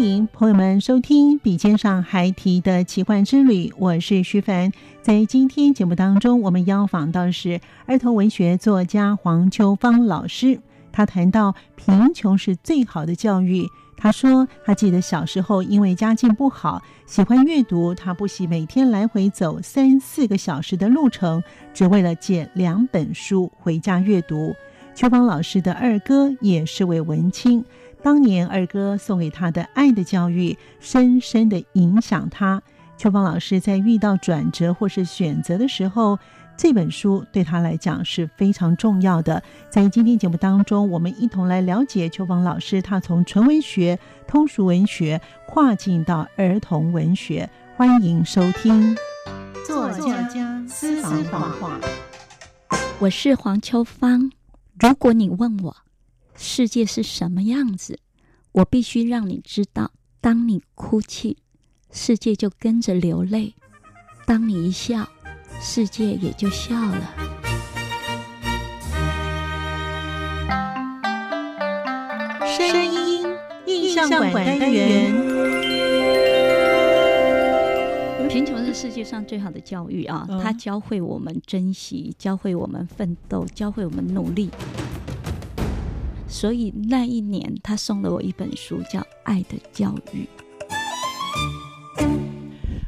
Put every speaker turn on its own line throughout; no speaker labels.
迎朋友们收听《笔尖上还提的奇幻之旅》，我是徐凡。在今天节目当中，我们邀访到是儿童文学作家黄秋芳老师。他谈到贫穷是最好的教育。他说，他记得小时候因为家境不好，喜欢阅读，他不惜每天来回走三四个小时的路程，只为了借两本书回家阅读。秋芳老师的二哥也是位文青，当年二哥送给他的《爱的教育》深深地影响他。秋芳老师在遇到转折或是选择的时候，这本书对他来讲是非常重要的。在今天节目当中，我们一同来了解秋芳老师，他从纯文学、通俗文学跨进到儿童文学。欢迎收听作家私房话。
我是黄秋芳。如果你问我世界是什么样子，我必须让你知道：当你哭泣。世界就跟着流泪，当你一笑，世界也就笑了。
声音印象馆单元。
贫穷是世界上最好的教育啊！它教会我们珍惜，教会我们奋斗，教会我们努力。所以那一年，他送了我一本书，叫《爱的教育》。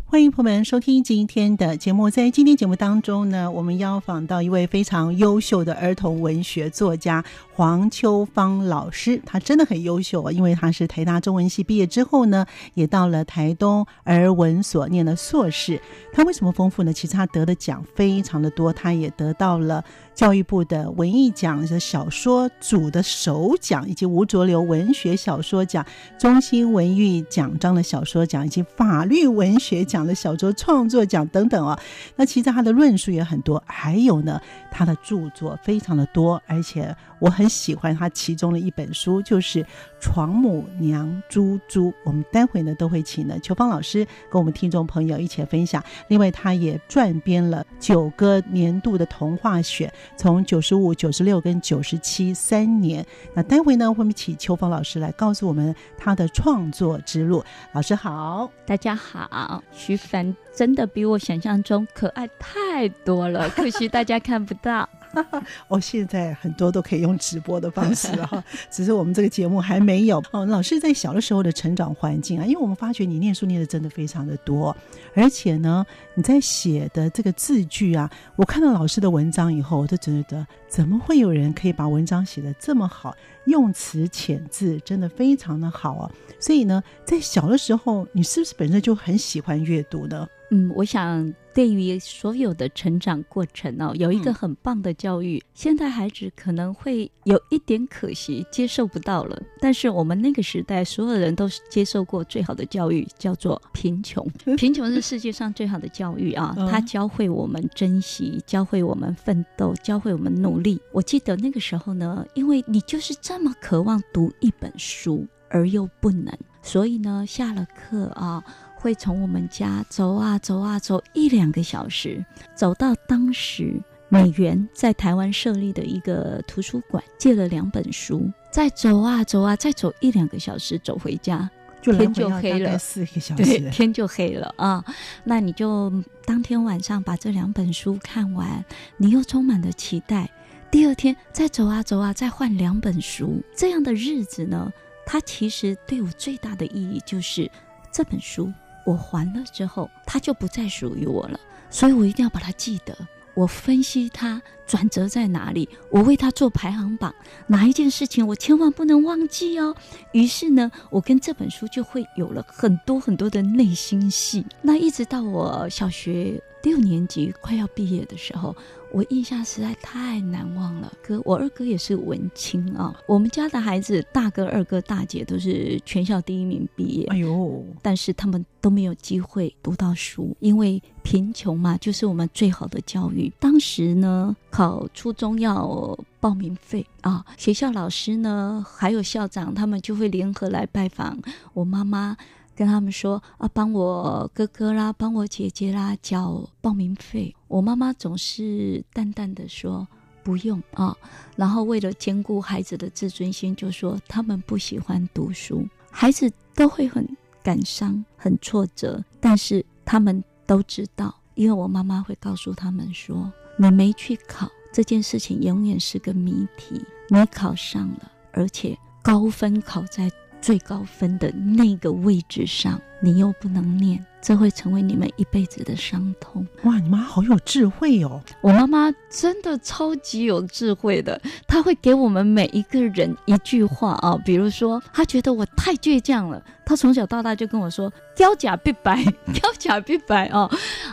欢迎朋友们收听今天的节目。在今天节目当中呢，我们邀访到一位非常优秀的儿童文学作家黄秋芳老师。他真的很优秀啊，因为他是台大中文系毕业之后呢，也到了台东儿文所念了硕士。他为什么丰富呢？其实他得的奖非常的多，他也得到了。教育部的文艺奖的小说组的首奖，以及吴浊流文学小说奖、中兴文艺奖章的小说奖，以及法律文学奖的小说创作奖等等啊。那其实他的论述也很多，还有呢，他的著作非常的多，而且我很喜欢他其中的一本书，就是《床母娘猪猪》。我们待会呢都会请呢秋芳老师跟我们听众朋友一起分享。另外，他也撰编了九个年度的童话选。从九十五、九十六跟九十七三年，那待会呢，会请秋芳老师来告诉我们他的创作之路。老师好，
大家好。徐凡真的比我想象中可爱太多了，可惜大家看不到。
哦，现在很多都可以用直播的方式哈，只是我们这个节目还没有哦。老师在小的时候的成长环境啊，因为我们发觉你念书念的真的非常的多，而且呢，你在写的这个字句啊，我看到老师的文章以后，我就觉得怎么会有人可以把文章写得这么好，用词遣字真的非常的好啊。所以呢，在小的时候，你是不是本身就很喜欢阅读呢？
嗯，我想对于所有的成长过程哦，有一个很棒的教育。嗯、现在孩子可能会有一点可惜，接受不到了。但是我们那个时代，所有人都接受过最好的教育，叫做贫穷。贫穷是世界上最好的教育啊！它教会我们珍惜，教会我们奋斗，教会我们努力。我记得那个时候呢，因为你就是这么渴望读一本书，而又不能，所以呢，下了课啊。会从我们家走啊走啊走一两个小时，走到当时美元在台湾设立的一个图书馆，借了两本书，再走啊走啊，再走一两个小时走回家，
就
天就黑了，
四个小时，
对，天就黑了啊。那你就当天晚上把这两本书看完，你又充满了期待。第二天再走啊走啊，再换两本书。这样的日子呢，它其实对我最大的意义就是这本书我还了之后，它就不再属于我了，所以我一定要把它记得。我分析它转折在哪里，我为它做排行榜，哪一件事情我千万不能忘记哦。于是呢，我跟这本书就会有了很多很多的内心戏。那一直到我小学六年级快要毕业的时候。我印象实在太难忘了，哥，我二哥也是文青啊。我们家的孩子，大哥、二哥、大姐都是全校第一名毕业。哎呦，但是他们都没有机会读到书，因为贫穷嘛，就是我们最好的教育。当时呢，考初中要报名费啊，学校老师呢，还有校长，他们就会联合来拜访我妈妈。跟他们说啊，帮我哥哥啦，帮我姐姐啦，缴报名费。我妈妈总是淡淡的说不用啊，然后为了兼顾孩子的自尊心，就说他们不喜欢读书，孩子都会很感伤、很挫折。但是他们都知道，因为我妈妈会告诉他们说，你没去考这件事情永远是个谜题，你考上了，而且高分考在。最高分的那个位置上，你又不能念，这会成为你们一辈子的伤痛。
哇，你妈好有智慧哦！
我妈妈真的超级有智慧的，她会给我们每一个人一句话啊，比如说，她觉得我太倔强了，她从小到大就跟我说“雕甲必白，雕甲必白”哦。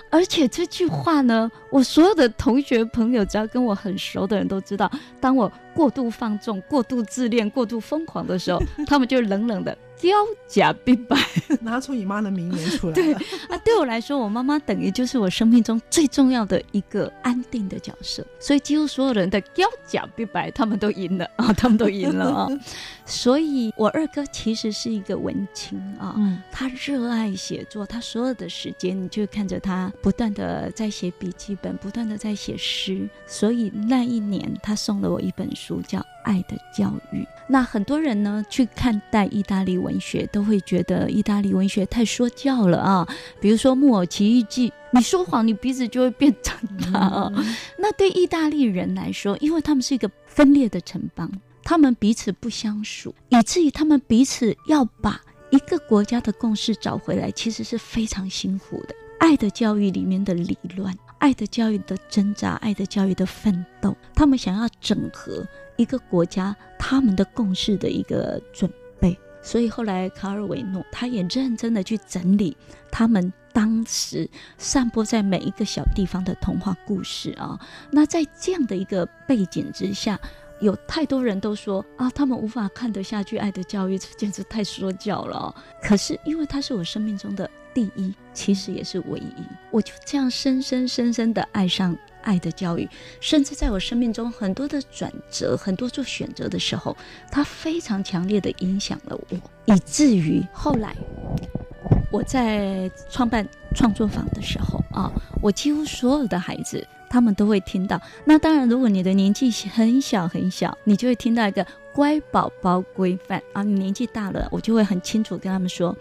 而且这句话呢，我所有的同学朋友，只要跟我很熟的人都知道，当我过度放纵、过度自恋、过度疯狂的时候，他们就冷冷的。交甲必白，
拿出你妈的名言出来。
对那，对我来说，我妈妈等于就是我生命中最重要的一个安定的角色。所以几乎所有人的雕假必白，他们都赢了啊，他们都赢了啊。所以我二哥其实是一个文青啊，嗯，他热爱写作，他所有的时间你就看着他不断的在写笔记本，不断的在写诗。所以那一年，他送了我一本书，叫。爱的教育。那很多人呢，去看待意大利文学，都会觉得意大利文学太说教了啊。比如说《木偶奇遇记》，你说谎，你鼻子就会变长大啊。嗯、那对意大利人来说，因为他们是一个分裂的城邦，他们彼此不相属，以至于他们彼此要把一个国家的共识找回来，其实是非常辛苦的。爱的教育里面的理论，爱的教育的挣扎，爱的教育的奋斗，他们想要整合。一个国家他们的共识的一个准备，所以后来卡尔维诺他也认真的去整理他们当时散播在每一个小地方的童话故事啊。那在这样的一个背景之下，有太多人都说啊，他们无法看得下去爱的教育，简直太说教了。可是因为他是我生命中的第一，其实也是唯一，我就这样深深深深的爱上。爱的教育，甚至在我生命中很多的转折、很多做选择的时候，它非常强烈的影响了我，以至于后来我在创办创作坊的时候啊，我几乎所有的孩子他们都会听到。那当然，如果你的年纪很小很小，你就会听到一个乖宝宝规范啊。你年纪大了，我就会很清楚跟他们说，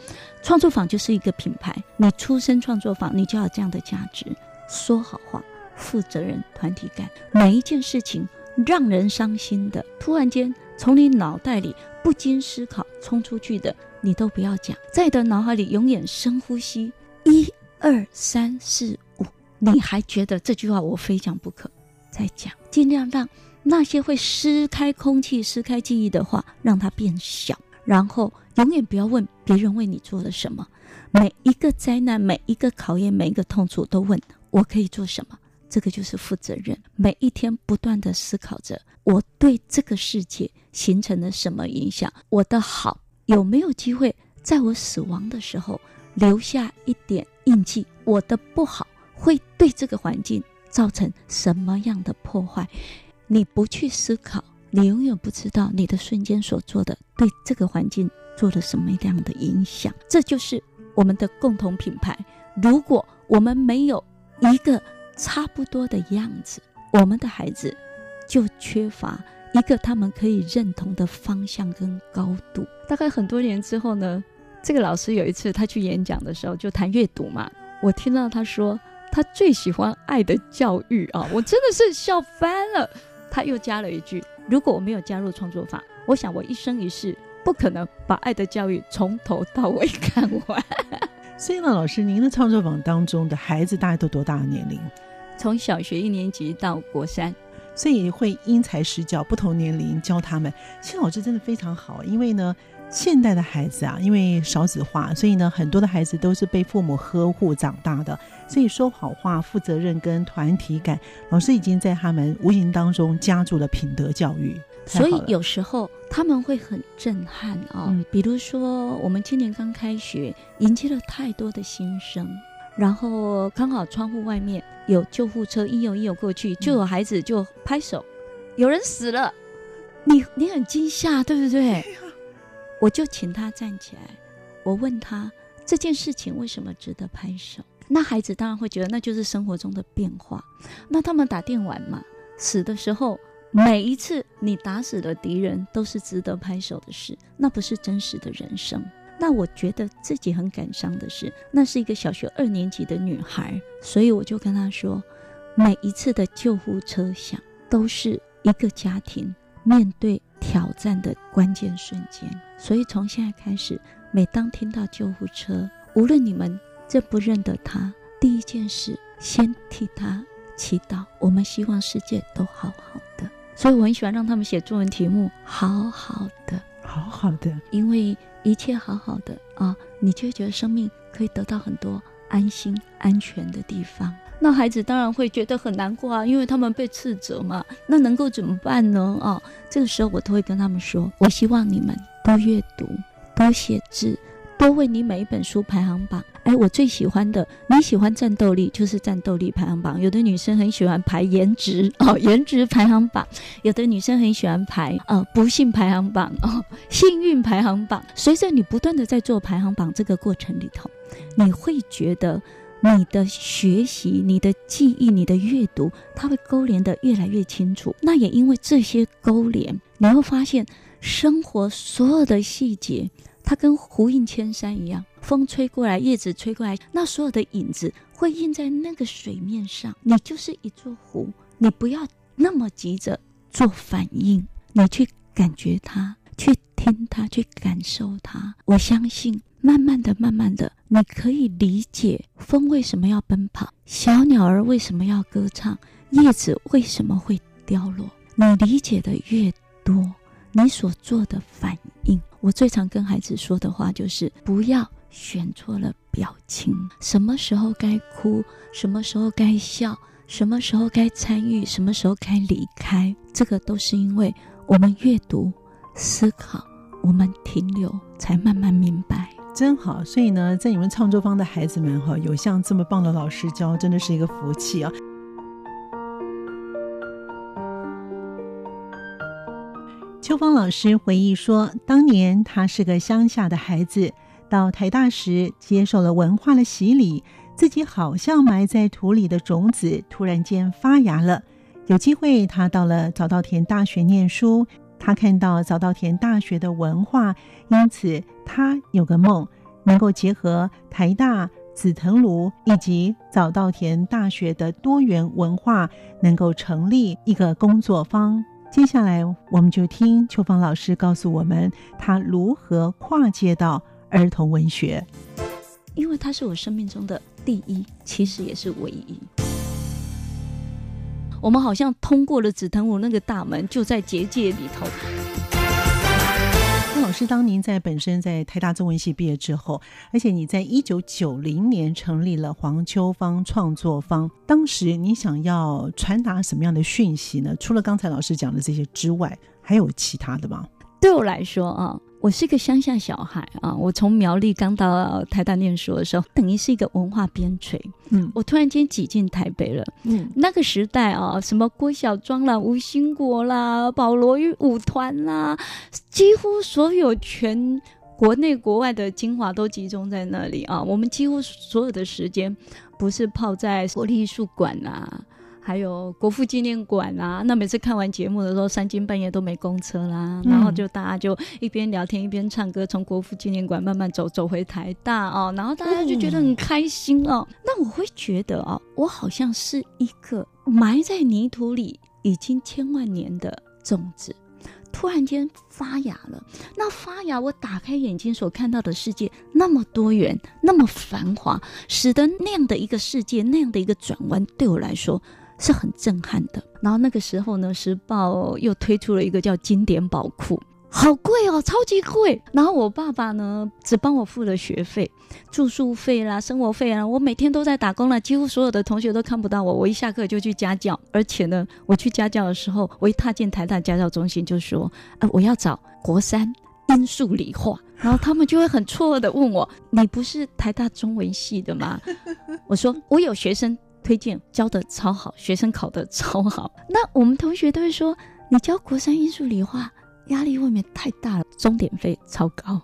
创作坊就是一个品牌。你出身创作坊，你就要这样的价值，说好话。负责任、团体感，每一件事情让人伤心的，突然间从你脑袋里不经思考冲出去的，你都不要讲，在你的脑海里永远深呼吸，一二三四五，你还觉得这句话我非讲不可，再讲，尽量让那些会撕开空气、撕开记忆的话，让它变小，然后永远不要问别人为你做了什么，每一个灾难、每一个考验、每一个痛楚，都问我可以做什么。这个就是负责任，每一天不断地思考着我对这个世界形成了什么影响，我的好有没有机会在我死亡的时候留下一点印记，我的不好会对这个环境造成什么样的破坏？你不去思考，你永远不知道你的瞬间所做的对这个环境做了什么样的影响。这就是我们的共同品牌。如果我们没有一个。差不多的样子，我们的孩子就缺乏一个他们可以认同的方向跟高度。大概很多年之后呢，这个老师有一次他去演讲的时候就谈阅读嘛，我听到他说他最喜欢爱的教育啊，我真的是笑翻了。他又加了一句：“如果我没有加入创作法，我想我一生一世不可能把爱的教育从头到尾看完。”
所以呢，老师，您的创作坊当中的孩子大概都多大的年龄？
从小学一年级到国三，
所以会因材施教，不同年龄教他们。其实老师真的非常好，因为呢，现代的孩子啊，因为少子化，所以呢，很多的孩子都是被父母呵护长大的，所以说好话、负责任跟团体感，老师已经在他们无形当中加注了品德教育。
所以有时候他们会很震撼啊、哦嗯，比如说我们今年刚开学，迎接了太多的新生，然后刚好窗户外面有救护车一有一有过去，就有孩子就拍手，嗯、有人死了，你你很惊吓，对不对？我就请他站起来，我问他这件事情为什么值得拍手？那孩子当然会觉得那就是生活中的变化。那他们打电玩嘛，死的时候。每一次你打死的敌人都是值得拍手的事，那不是真实的人生。那我觉得自己很感伤的是，那是一个小学二年级的女孩，所以我就跟她说，每一次的救护车响，都是一个家庭面对挑战的关键瞬间。所以从现在开始，每当听到救护车，无论你们认不认得他，第一件事先替他祈祷。我们希望世界都好好的。所以我很喜欢让他们写作文题目，好好的，
好好的，
因为一切好好的啊，你就会觉得生命可以得到很多安心、安全的地方。那孩子当然会觉得很难过啊，因为他们被斥责嘛。那能够怎么办呢？啊，这个时候我都会跟他们说：我希望你们多阅读，多写字。多为你每一本书排行榜，哎，我最喜欢的，你喜欢战斗力就是战斗力排行榜。有的女生很喜欢排颜值 哦，颜值排行榜；有的女生很喜欢排呃不幸排行榜哦，幸运排行榜。随着你不断的在做排行榜这个过程里头，你会觉得你的学习、你的记忆、你的阅读，它会勾连的越来越清楚。那也因为这些勾连，你会发现生活所有的细节。它跟湖映千山一样，风吹过来，叶子吹过来，那所有的影子会印在那个水面上。你就是一座湖，你不要那么急着做反应，你去感觉它，去听它，去感受它。我相信，慢慢的、慢慢的，你可以理解风为什么要奔跑，小鸟儿为什么要歌唱，叶子为什么会掉落。你理解的越多，你所做的反应。我最常跟孩子说的话就是：不要选错了表情，什么时候该哭，什么时候该笑，什么时候该参与，什么时候该离开。这个都是因为我们阅读、思考，我们停留，才慢慢明白。
真好。所以呢，在你们创作方的孩子们哈，有像这么棒的老师教，真的是一个福气啊。秋芳老师回忆说，当年他是个乡下的孩子，到台大时接受了文化的洗礼，自己好像埋在土里的种子突然间发芽了。有机会，他到了早稻田大学念书，他看到早稻田大学的文化，因此他有个梦，能够结合台大、紫藤庐以及早稻田大学的多元文化，能够成立一个工作坊。接下来，我们就听秋芳老师告诉我们，他如何跨界到儿童文学。
因为他是我生命中的第一，其实也是唯一。我们好像通过了紫藤舞那个大门，就在结界里头。
老师，当您在本身在台大中文系毕业之后，而且你在一九九零年成立了黄秋芳创作坊，当时你想要传达什么样的讯息呢？除了刚才老师讲的这些之外，还有其他的吗？
对我来说啊。我是一个乡下小孩啊！我从苗栗刚到台大念书的时候，等于是一个文化边陲。嗯，我突然间挤进台北了。嗯，那个时代啊，什么郭小庄啦、吴兴国啦、保罗与舞团啦，几乎所有全国内国外的精华都集中在那里啊！我们几乎所有的时间不是泡在国立艺术馆啊。还有国父纪念馆啊，那每次看完节目的时候，三更半夜都没公车啦，嗯、然后就大家就一边聊天一边唱歌，从国父纪念馆慢慢走走回台大哦，然后大家就觉得很开心哦。嗯、那我会觉得哦，我好像是一个埋在泥土里已经千万年的种子，突然间发芽了。那发芽，我打开眼睛所看到的世界那么多元，那么繁华，使得那样的一个世界，那样的一个转弯，对我来说是很震撼的。然后那个时候呢，时报又推出了一个叫经典宝库。好贵哦，超级贵。然后我爸爸呢，只帮我付了学费、住宿费啦、生活费啊。我每天都在打工了，几乎所有的同学都看不到我。我一下课就去家教，而且呢，我去家教的时候，我一踏进台大家教中心就说：“啊，我要找国三英数理化。”然后他们就会很错愕的问我：“你不是台大中文系的吗？”我说：“我有学生推荐，教的超好，学生考的超好。”那我们同学都会说：“你教国三艺术理化？”压力未免太大了，终点费超高。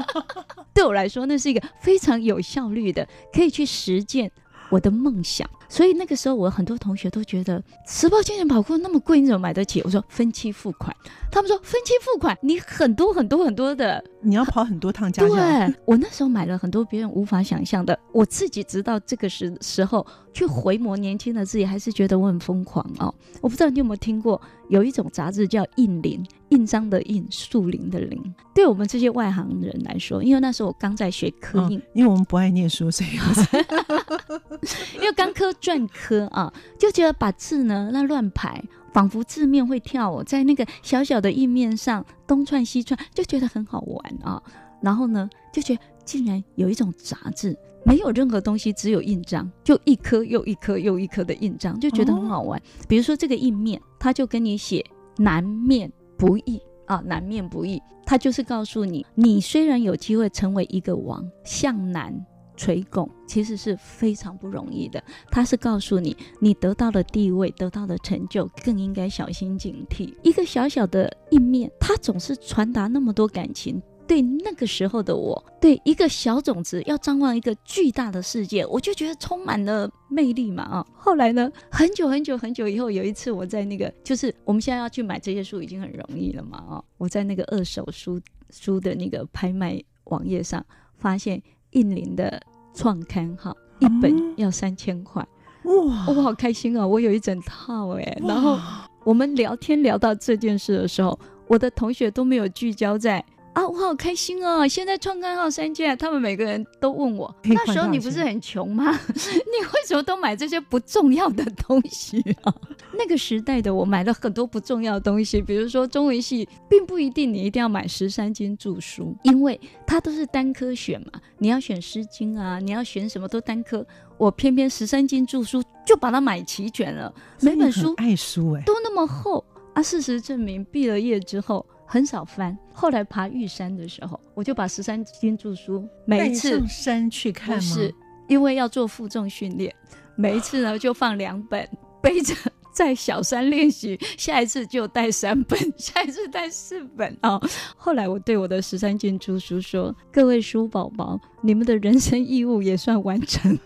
对我来说，那是一个非常有效率的，可以去实践我的梦想。所以那个时候，我很多同学都觉得时报经典跑酷那么贵，你怎么买得起？我说分期付款。他们说分期付款，你很多很多很多的，
你要跑很多趟家教。
对，我那时候买了很多别人无法想象的，我自己直到这个时时候去回眸年轻的自己，还是觉得我很疯狂哦。我不知道你有没有听过，有一种杂志叫印林，印章的印，树林的林。对我们这些外行人来说，因为那时候我刚在学刻印，哦，
因为我们不爱念书，所以
因为刚科篆刻啊，就觉得把字呢那乱排。仿佛字面会跳哦，在那个小小的印面上东窜西窜，就觉得很好玩啊。然后呢，就觉得竟然有一种杂志，没有任何东西，只有印章，就一颗又一颗又一颗的印章，就觉得很好玩。哦、比如说这个印面，他就跟你写“南面不易”啊，“南面不易”，他就是告诉你，你虽然有机会成为一个王，向南。垂拱其实是非常不容易的，他是告诉你，你得到的地位，得到的成就，更应该小心警惕。一个小小的印面，它总是传达那么多感情。对那个时候的我，对一个小种子要张望一个巨大的世界，我就觉得充满了魅力嘛啊！后来呢，很久很久很久以后，有一次我在那个，就是我们现在要去买这些书已经很容易了嘛啊！我在那个二手书书的那个拍卖网页上发现。印林的创刊哈一本要三千块，哇！我好开心哦，我有一整套哎。然后我们聊天聊到这件事的时候，我的同学都没有聚焦在。啊，我好开心哦！现在创刊号三件，他们每个人都问我，那时候你不是很穷吗？你为什么都买这些不重要的东西啊？那个时代的我买了很多不重要的东西，比如说中文系，并不一定你一定要买十三经注书，因为它都是单科选嘛，你要选诗经啊，你要选什么都单科，我偏偏十三经注书就把它买齐全了，每本书
爱书哎，
都那么厚啊！事实证明，毕了业之后。很少翻，后来爬玉山的时候，我就把十三经注疏每一次
上山去看吗？
是因为要做负重训练，每一次呢就放两本背着。在小山练习，下一次就带三本，下一次带四本哦。后来我对我的十三经注书说：“各位书宝宝，你们的人生义务也算完成。”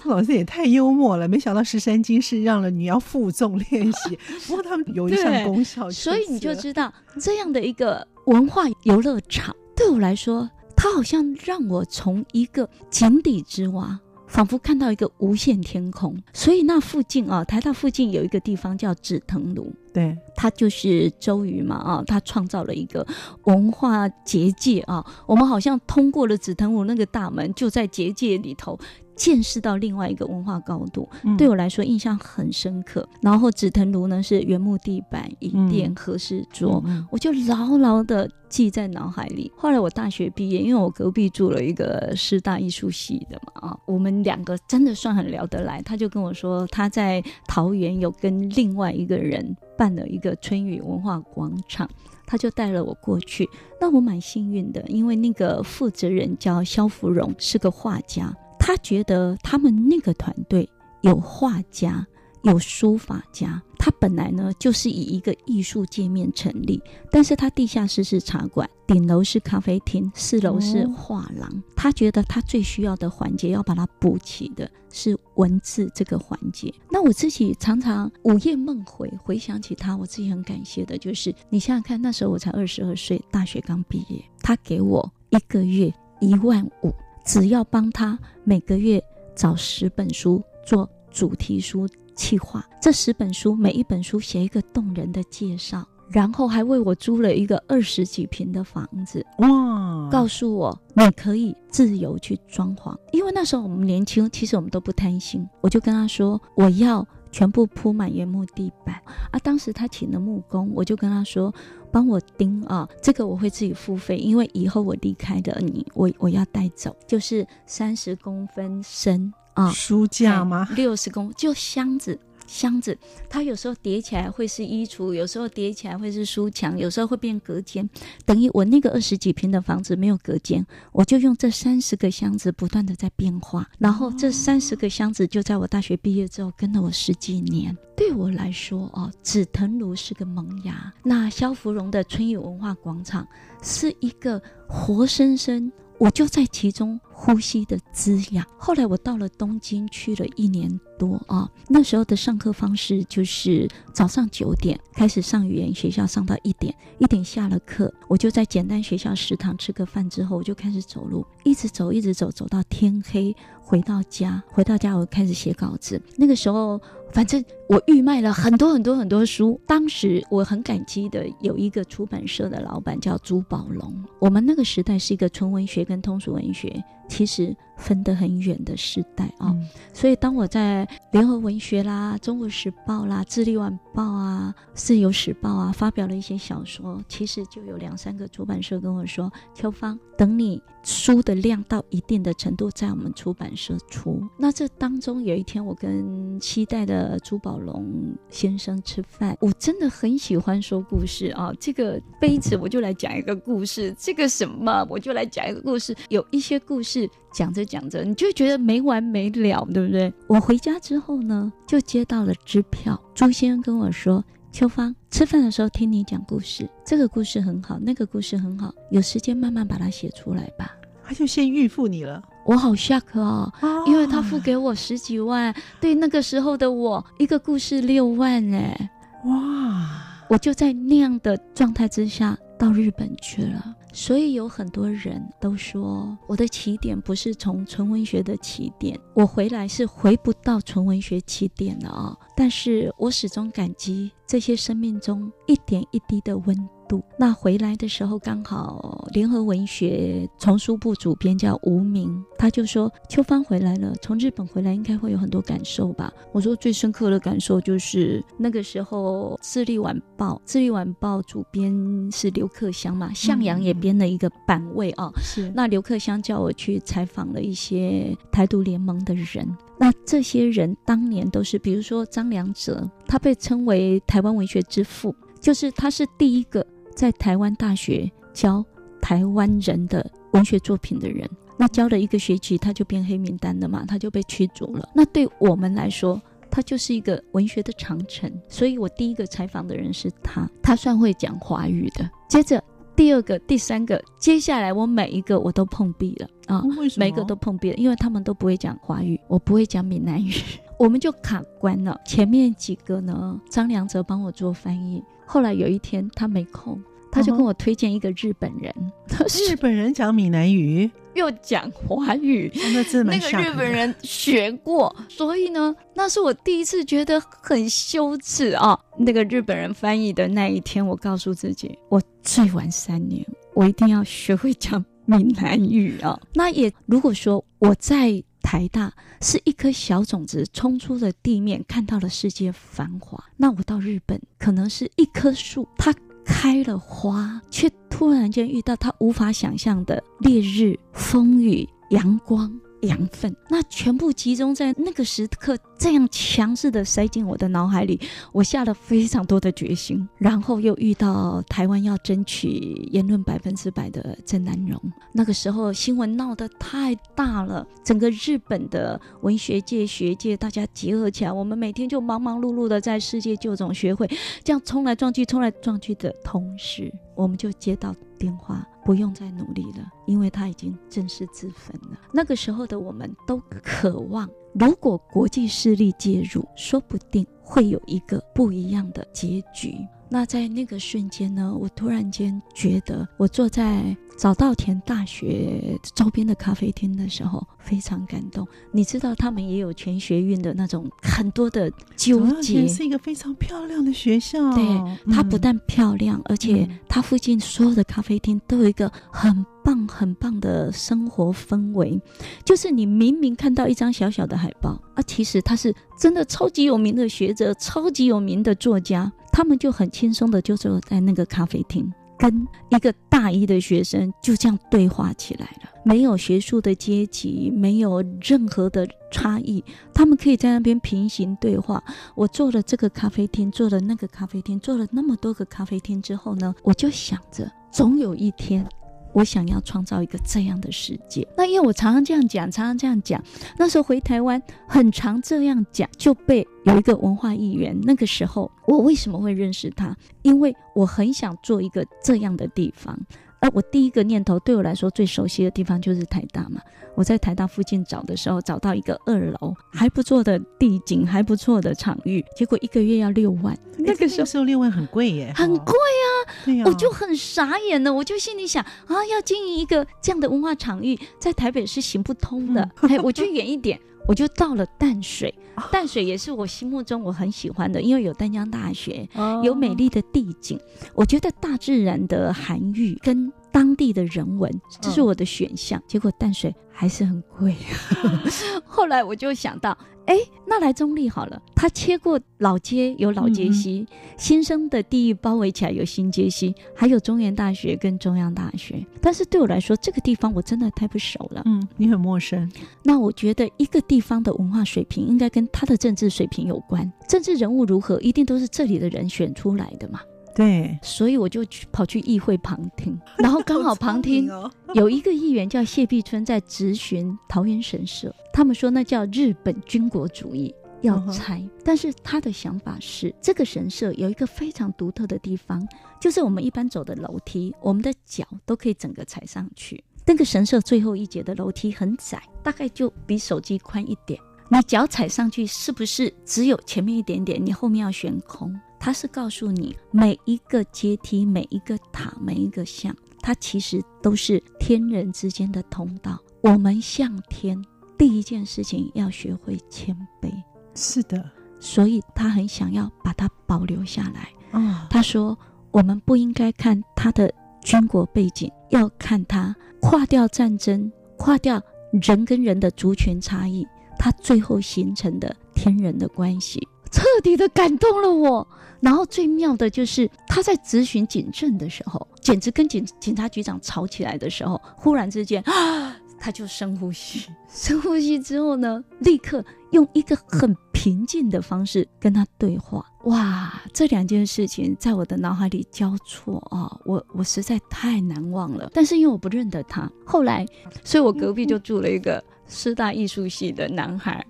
老师也太幽默了，没想到十三经是让了你要负重练习，不过他们有一项功效，
所以你就知道这样的一个文化游乐场，对我来说，它好像让我从一个井底之蛙。仿佛看到一个无限天空，所以那附近啊，台大附近有一个地方叫紫藤庐，
对，
它就是周瑜嘛啊，他创造了一个文化结界啊，我们好像通过了紫藤庐那个大门，就在结界里头。见识到另外一个文化高度，嗯、对我来说印象很深刻。然后紫藤庐呢是原木地板、椅垫、和室桌，嗯、我就牢牢的记在脑海里。后来我大学毕业，因为我隔壁住了一个师大艺术系的嘛，啊，我们两个真的算很聊得来。他就跟我说，他在桃园有跟另外一个人办了一个春雨文化广场，他就带了我过去。那我蛮幸运的，因为那个负责人叫萧芙蓉，是个画家。他觉得他们那个团队有画家，有书法家。他本来呢就是以一个艺术界面成立，但是他地下室是茶馆，顶楼是咖啡厅，四楼是画廊。哦、他觉得他最需要的环节要把它补齐的是文字这个环节。那我自己常常午夜梦回，回想起他，我自己很感谢的就是，你想想看，那时候我才二十二岁，大学刚毕业，他给我一个月一万五。只要帮他每个月找十本书做主题书企划，这十本书每一本书写一个动人的介绍。然后还为我租了一个二十几平的房子，哇！告诉我你可以自由去装潢，因为那时候我们年轻，其实我们都不贪心。我就跟他说，我要全部铺满原木地板啊。当时他请了木工，我就跟他说，帮我钉啊，这个我会自己付费，因为以后我离开的你，我我要带走，就是三十公分深啊，
书架吗？
六十公就箱子。箱子，它有时候叠起来会是衣橱，有时候叠起来会是书墙，有时候会变隔间。等于我那个二十几平的房子没有隔间，我就用这三十个箱子不断的在变化，然后这三十个箱子就在我大学毕业之后跟了我十几年。对我来说，哦，紫藤庐是个萌芽，那萧芙蓉的春雨文化广场是一个活生生。我就在其中呼吸的滋养。后来我到了东京去了一年多啊，那时候的上课方式就是早上九点开始上语言学校，上到一点，一点下了课，我就在简单学校食堂吃个饭之后，我就开始走路，一直走，一直走，走到天黑，回到家，回到家我开始写稿子。那个时候。反正我预卖了很多很多很多书。当时我很感激的有一个出版社的老板叫朱宝龙。我们那个时代是一个纯文学跟通俗文学其实分得很远的时代啊、哦嗯。所以当我在联合文学啦、中国时报啦、智利晚报啊、自由时报啊发表了一些小说，其实就有两三个出版社跟我说：“秋芳，等你书的量到一定的程度，在我们出版社出。”那这当中有一天，我跟期待的。呃，朱宝龙先生吃饭，我真的很喜欢说故事啊。这个杯子，我就来讲一个故事；这个什么，我就来讲一个故事。有一些故事讲着讲着，你就觉得没完没了，对不对？我回家之后呢，就接到了支票。朱先生跟我说：“秋芳，吃饭的时候听你讲故事，这个故事很好，那个故事很好，有时间慢慢把它写出来吧。”
他就先预付你了。
我好 shock 哦，因为他付给我十几万，对那个时候的我，一个故事六万哎，哇！我就在那样的状态之下到日本去了。所以有很多人都说，我的起点不是从纯文学的起点，我回来是回不到纯文学起点的啊！但是我始终感激这些生命中一点一滴的温度。那回来的时候，刚好联合文学丛书部主编叫吴明，他就说：“秋芳回来了，从日本回来应该会有很多感受吧？”我说：“最深刻的感受就是那个时候，《智利晚报》《智利晚报》主编是刘克襄嘛，向阳也编了一个版位啊。是那刘克襄叫我去采访了一些台独联盟的人，那这些人当年都是，比如说张良哲，他被称为台湾文学之父，就是他是第一个。在台湾大学教台湾人的文学作品的人，那教了一个学期，他就变黑名单了嘛，他就被驱逐了。那对我们来说，他就是一个文学的长城。所以我第一个采访的人是他，他算会讲华语的。接着第二个、第三个，接下来我每一个我都碰壁了啊，每一个都碰壁了，因为他们都不会讲华语，我不会讲闽南语，我们就卡关了。前面几个呢，张良哲帮我做翻译。后来有一天他没空，他就跟我推荐一个日本人。日
本人讲闽南语，
又讲华语，那个日本人学过，所以呢，那是我第一次觉得很羞耻啊。那个日本人翻译的那一天，我告诉自己，我最晚三年，我一定要学会讲闽南语啊。那也如果说我在。台大是一颗小种子，冲出了地面，看到了世界繁华。那我到日本，可能是一棵树，它开了花，却突然间遇到他无法想象的烈日、风雨、阳光。养分，那全部集中在那个时刻，这样强势的塞进我的脑海里，我下了非常多的决心。然后又遇到台湾要争取言论百分之百的郑南荣，那个时候新闻闹得太大了，整个日本的文学界、学界大家结合起来，我们每天就忙忙碌碌的在世界旧种学会这样冲来撞去、冲来撞去的同时，我们就接到电话。不用再努力了，因为他已经正式自焚了。那个时候的我们都渴望，如果国际势力介入，说不定会有一个不一样的结局。那在那个瞬间呢，我突然间觉得，我坐在早稻田大学周边的咖啡厅的时候，非常感动。你知道，他们也有全学运的那种很多的纠结。
是一个非常漂亮的学校，
对，它不但漂亮，嗯、而且它附近所有的咖啡厅都有一个很棒、很棒的生活氛围。就是你明明看到一张小小的海报啊，其实他是真的超级有名的学者、超级有名的作家，他们就很轻松的就坐在那个咖啡厅。跟一个大一的学生就这样对话起来了，没有学术的阶级，没有任何的差异，他们可以在那边平行对话。我做了这个咖啡厅，做了那个咖啡厅，做了那么多个咖啡厅之后呢，我就想着，总有一天。我想要创造一个这样的世界。那因为我常常这样讲，常常这样讲。那时候回台湾，很常这样讲，就被有一个文化议员。那个时候，我为什么会认识他？因为我很想做一个这样的地方。而我第一个念头，对我来说最熟悉的地方就是台大嘛。我在台大附近找的时候，找到一个二楼还不错的地景，还不错的场域，结果一个月要六万。
那个时候六万很贵耶，
很贵啊！我就很傻眼了，我就心里想啊，要经营一个这样的文化场域，在台北是行不通的。哎，我就远一点。我就到了淡水，淡水也是我心目中我很喜欢的，因为有淡江大学，有美丽的地景。我觉得大自然的含育跟当地的人文，这是我的选项。结果淡水还是很贵。后来我就想到。哎，那来中立好了。它切过老街，有老街西；嗯、新生的地域包围起来，有新街西，还有中原大学跟中央大学。但是对我来说，这个地方我真的太不熟了。
嗯，你很陌生。
那我觉得一个地方的文化水平应该跟他的政治水平有关。政治人物如何，一定都是这里的人选出来的嘛。
对，
所以我就去跑去议会旁听，然后刚好旁听有一个议员叫谢碧春在质询桃园神社，他们说那叫日本军国主义要拆，但是他的想法是这个神社有一个非常独特的地方，就是我们一般走的楼梯，我们的脚都可以整个踩上去，那个神社最后一节的楼梯很窄，大概就比手机宽一点，你脚踩上去是不是只有前面一点点，你后面要悬空？它是告诉你，每一个阶梯、每一个塔、每一个像，它其实都是天人之间的通道。我们向天，第一件事情要学会谦卑。
是的，
所以他很想要把它保留下来。
啊、哦，
他说，我们不应该看他的军国背景，要看他跨掉战争、跨掉人跟人的族群差异，他最后形成的天人的关系。彻底的感动了我，然后最妙的就是他在质询警政的时候，简直跟警警察局长吵起来的时候，忽然之间啊，他就深呼吸，深呼吸之后呢，立刻用一个很平静的方式跟他对话。哇，这两件事情在我的脑海里交错啊，我我实在太难忘了。但是因为我不认得他，后来，所以我隔壁就住了一个。师大艺术系的男孩，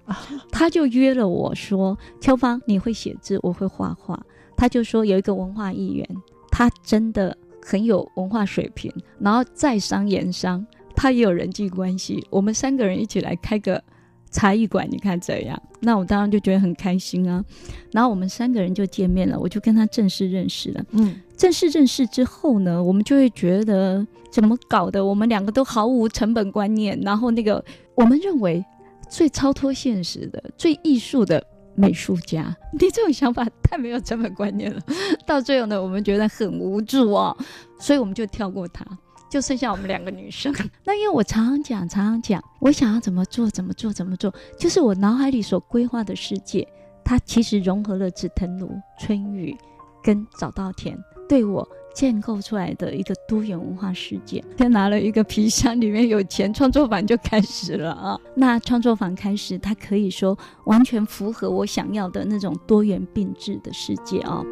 他就约了我说：“秋芳，你会写字，我会画画。”他就说有一个文化艺员，他真的很有文化水平，然后在商言商，他也有人际关系。我们三个人一起来开个茶艺馆，你看怎样？那我当然就觉得很开心啊。然后我们三个人就见面了，我就跟他正式认识了。嗯，正式认识之后呢，我们就会觉得怎么搞的？我们两个都毫无成本观念，然后那个。我们认为最超脱现实的、最艺术的美术家，你这种想法太没有成本观念了。到最后呢，我们觉得很无助哦，所以我们就跳过他，就剩下我们两个女生。那因为我常常讲，常常讲，我想要怎么做，怎么做，怎么做，就是我脑海里所规划的世界，它其实融合了紫藤庐、春雨跟早稻田，对我。建构出来的一个多元文化世界。先拿了一个皮箱，里面有钱，创作坊就开始了啊。那创作坊开始，它可以说完全符合我想要的那种多元并置的世界啊。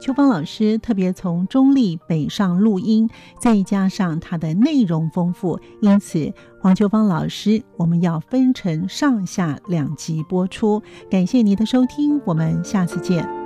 秋芳老师特别从中立北上录音，再加上它的内容丰富，因此黄秋芳老师我们要分成上下两集播出。感谢您的收听，我们下次见。